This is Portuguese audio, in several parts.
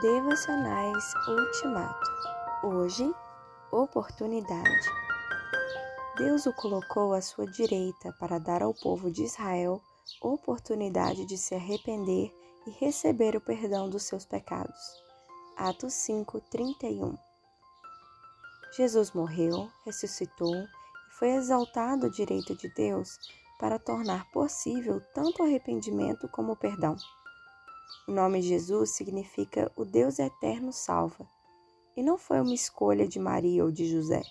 Devocionais Ultimato. Hoje, oportunidade. Deus o colocou à sua direita para dar ao povo de Israel oportunidade de se arrepender e receber o perdão dos seus pecados. Atos 5, 31. Jesus morreu, ressuscitou e foi exaltado à direita de Deus para tornar possível tanto o arrependimento como o perdão. O nome Jesus significa o Deus eterno salva, e não foi uma escolha de Maria ou de José.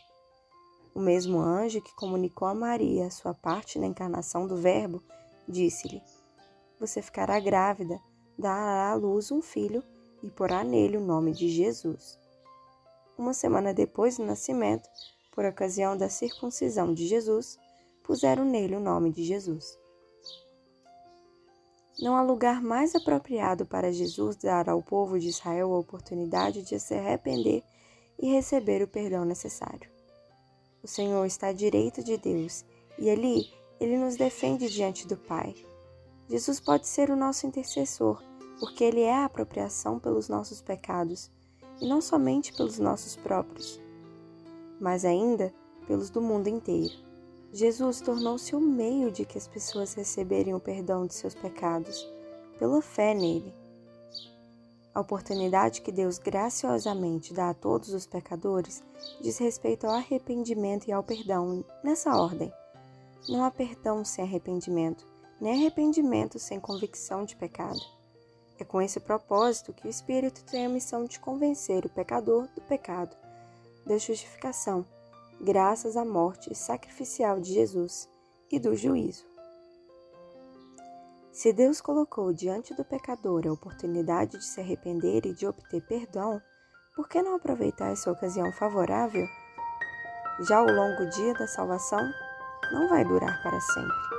O mesmo anjo que comunicou a Maria a sua parte na encarnação do Verbo disse-lhe: Você ficará grávida, dará à luz um filho e porá nele o nome de Jesus. Uma semana depois do nascimento, por ocasião da circuncisão de Jesus, puseram nele o nome de Jesus. Não há lugar mais apropriado para Jesus dar ao povo de Israel a oportunidade de se arrepender e receber o perdão necessário. O Senhor está à direita de Deus e ali ele nos defende diante do Pai. Jesus pode ser o nosso intercessor, porque ele é a apropriação pelos nossos pecados e não somente pelos nossos próprios, mas ainda pelos do mundo inteiro. Jesus tornou-se o meio de que as pessoas receberem o perdão de seus pecados, pela fé nele. A oportunidade que Deus graciosamente dá a todos os pecadores diz respeito ao arrependimento e ao perdão nessa ordem. Não há perdão sem arrependimento, nem arrependimento sem convicção de pecado. É com esse propósito que o Espírito tem a missão de convencer o pecador do pecado, da justificação graças à morte sacrificial de Jesus e do juízo. Se Deus colocou diante do pecador a oportunidade de se arrepender e de obter perdão, por que não aproveitar essa ocasião favorável? Já o longo dia da salvação não vai durar para sempre.